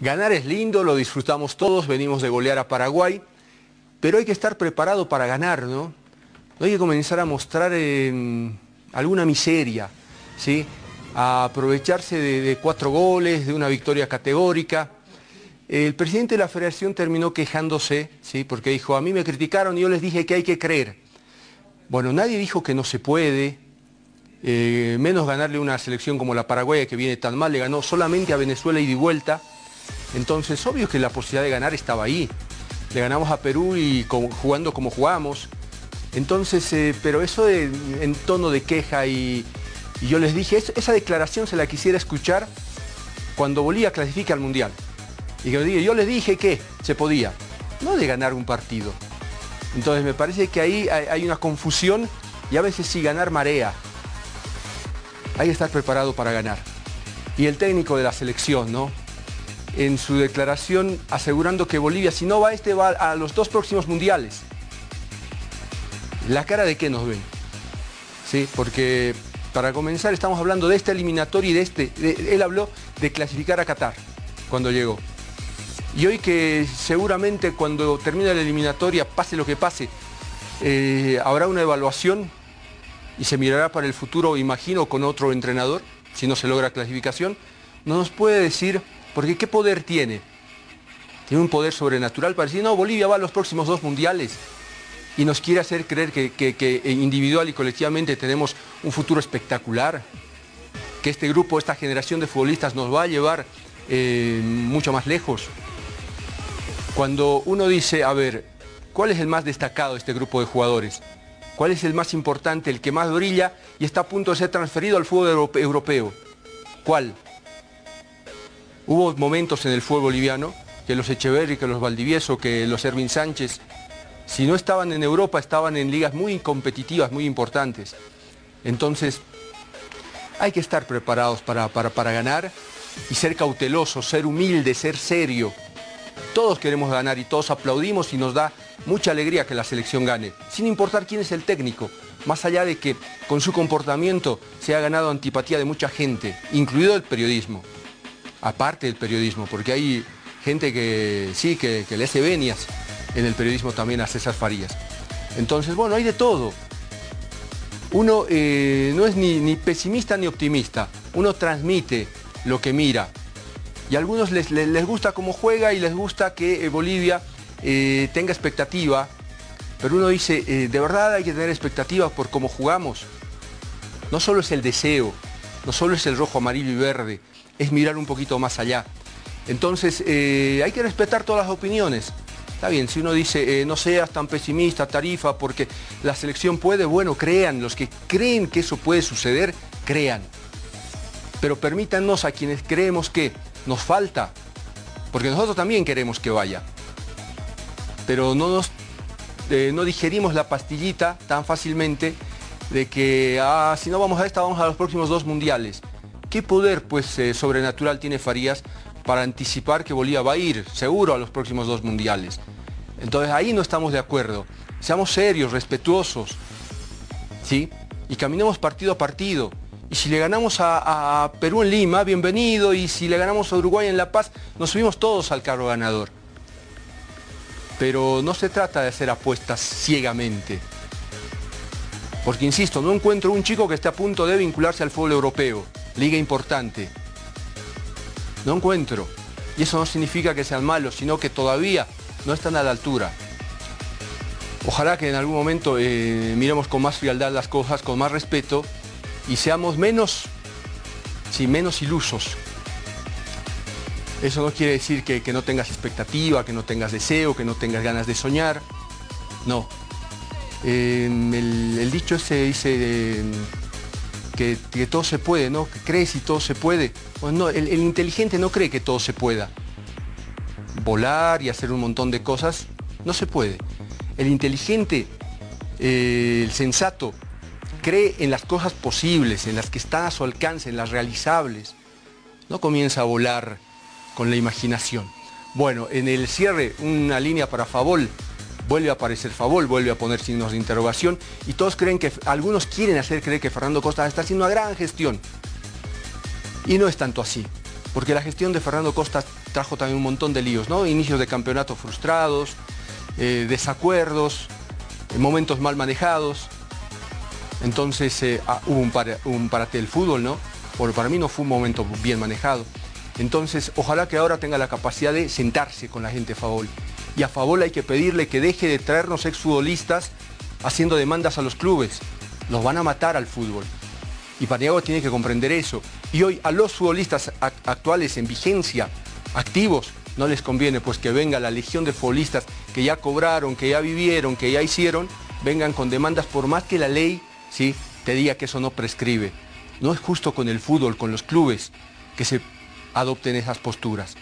Ganar es lindo, lo disfrutamos todos, venimos de golear a Paraguay, pero hay que estar preparado para ganar, ¿no? No hay que comenzar a mostrar alguna miseria, ¿sí? A aprovecharse de, de cuatro goles, de una victoria categórica. El presidente de la federación terminó quejándose, ¿sí? porque dijo, a mí me criticaron y yo les dije que hay que creer. Bueno, nadie dijo que no se puede, eh, menos ganarle una selección como la Paraguaya que viene tan mal, le ganó solamente a Venezuela y de vuelta. Entonces, obvio que la posibilidad de ganar estaba ahí. Le ganamos a Perú y jugando como jugamos. Entonces, eh, pero eso en tono de queja y, yo les dije, esa declaración se la quisiera escuchar cuando Bolivia clasifica al Mundial. Y que yo les dije que se podía, no de ganar un partido. Entonces me parece que ahí hay una confusión y a veces sí ganar marea. Hay que estar preparado para ganar. Y el técnico de la selección, ¿no? en su declaración asegurando que Bolivia, si no va este, va a los dos próximos mundiales. ¿La cara de qué nos ven? ¿Sí? Porque para comenzar estamos hablando de este eliminatorio y de este. él habló de clasificar a Qatar cuando llegó. Y hoy que seguramente cuando termine la eliminatoria, pase lo que pase, eh, habrá una evaluación y se mirará para el futuro, imagino, con otro entrenador, si no se logra clasificación, no nos puede decir porque ¿qué poder tiene? Tiene un poder sobrenatural para decir, no, Bolivia va a los próximos dos mundiales y nos quiere hacer creer que, individual y colectivamente tenemos un futuro espectacular, que este grupo, esta generación de futbolistas nos va a llevar eh, mucho más lejos. Cuando uno dice, a ver, ¿cuál es el más destacado de este grupo de jugadores? ¿Cuál es el más importante, el que más brilla y está a punto de ser transferido al fútbol europeo? ¿Cuál? Hubo momentos en el fútbol boliviano que los Echeverri, que los Valdivieso, que los Ervin Sánchez, si no estaban en Europa, estaban en ligas muy competitivas, muy importantes. Entonces, hay que estar preparados para, para, ganar y ser cautelosos, ser humilde, ser serio. Todos queremos ganar y todos aplaudimos y nos da mucha alegría que la selección gane, sin importar quién es el técnico, más allá de que con su comportamiento se ha ganado antipatía de mucha gente, incluido el periodismo aparte del periodismo, porque hay gente que sí, que, le hace venias en el periodismo también a César Farías. Entonces, bueno, hay de todo. Uno eh, no es ni, pesimista ni optimista, uno transmite lo que mira. Y a algunos les, gusta cómo juega y les gusta que eh, Bolivia eh, tenga expectativa, pero uno dice, de verdad hay que tener expectativa por cómo jugamos. No solo es el deseo, no solo es el rojo, amarillo y verde, es mirar un poquito más allá. Entonces, eh, hay que respetar todas las opiniones. Está bien, si uno dice, eh, no seas tan pesimista, tarifa, porque la selección puede, bueno, crean, los que creen que eso puede suceder, crean. Pero permítanos a quienes creemos que nos falta, porque nosotros también queremos que vaya, pero no, nos, eh, no digerimos la pastillita tan fácilmente de que, ah, si no vamos a esta, vamos a los próximos dos mundiales. ¿Qué poder pues, eh, sobrenatural tiene Farías para anticipar que Bolivia va a ir seguro a los próximos dos mundiales? Entonces ahí no estamos de acuerdo. Seamos serios, respetuosos, ¿sí? Y caminemos partido a partido. Y si le ganamos a, Perú en Lima, bienvenido. Y si le ganamos a Uruguay en La Paz, nos subimos todos al carro ganador. Pero no se trata de hacer apuestas ciegamente. Porque insisto, no encuentro un chico que esté a punto de vincularse al fútbol europeo liga importante. No encuentro. Y eso no significa que sean malos, sino que todavía no están a la altura. Ojalá que en algún momento eh, miremos con más frialdad las cosas, con más respeto y seamos menos, sí, menos ilusos. Eso no quiere decir que, no tengas expectativa, que no tengas deseo, que no tengas ganas de soñar. No. El, dicho ese dice, que, todo se puede, ¿no? Que crees y todo se puede. Pues no, el, inteligente no cree que todo se pueda. Volar y hacer un montón de cosas, no se puede. El inteligente, eh, el sensato, cree en las cosas posibles, en las que están a su alcance, en las realizables. No comienza a volar con la imaginación. Bueno, en el cierre, una línea para Favol. vuelve a aparecer Favol, vuelve a poner signos de interrogación y todos creen que, algunos quieren hacer creer que Fernando Costa está haciendo una gran gestión. Y no es tanto así, porque la gestión de Fernando Costa trajo también un montón de líos, ¿no? Inicios de campeonato frustrados, eh, desacuerdos, eh, momentos mal manejados. Entonces eh, ah, hubo un, parate del fútbol, ¿no? Porque para mí no fue un momento bien manejado. Entonces, ojalá que ahora tenga la capacidad de sentarse con la gente de Favol. Y a Favol hay que pedirle que deje de traernos exfutbolistas haciendo demandas a los clubes. Los van a matar al fútbol. Y Paniagua tiene que comprender eso. Y hoy a los futbolistas actuales en vigencia, activos, no les conviene pues que venga la legión de futbolistas que ya cobraron, que ya vivieron, que ya hicieron, vengan con demandas por más que la ley ¿sí? te diga que eso no prescribe. No es justo con el fútbol, con los clubes, que se adopten esas posturas.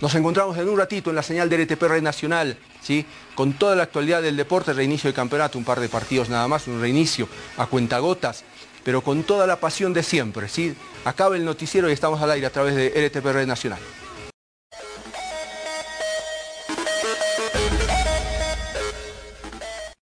Nos encontramos en un ratito en la señal de RTP Red Nacional, ¿sí? con toda la actualidad del deporte, reinicio de campeonato, un par de partidos nada más, un reinicio a cuentagotas, pero con toda la pasión de siempre. ¿sí? Acaba el noticiero y estamos al aire a través de RTP Red Nacional.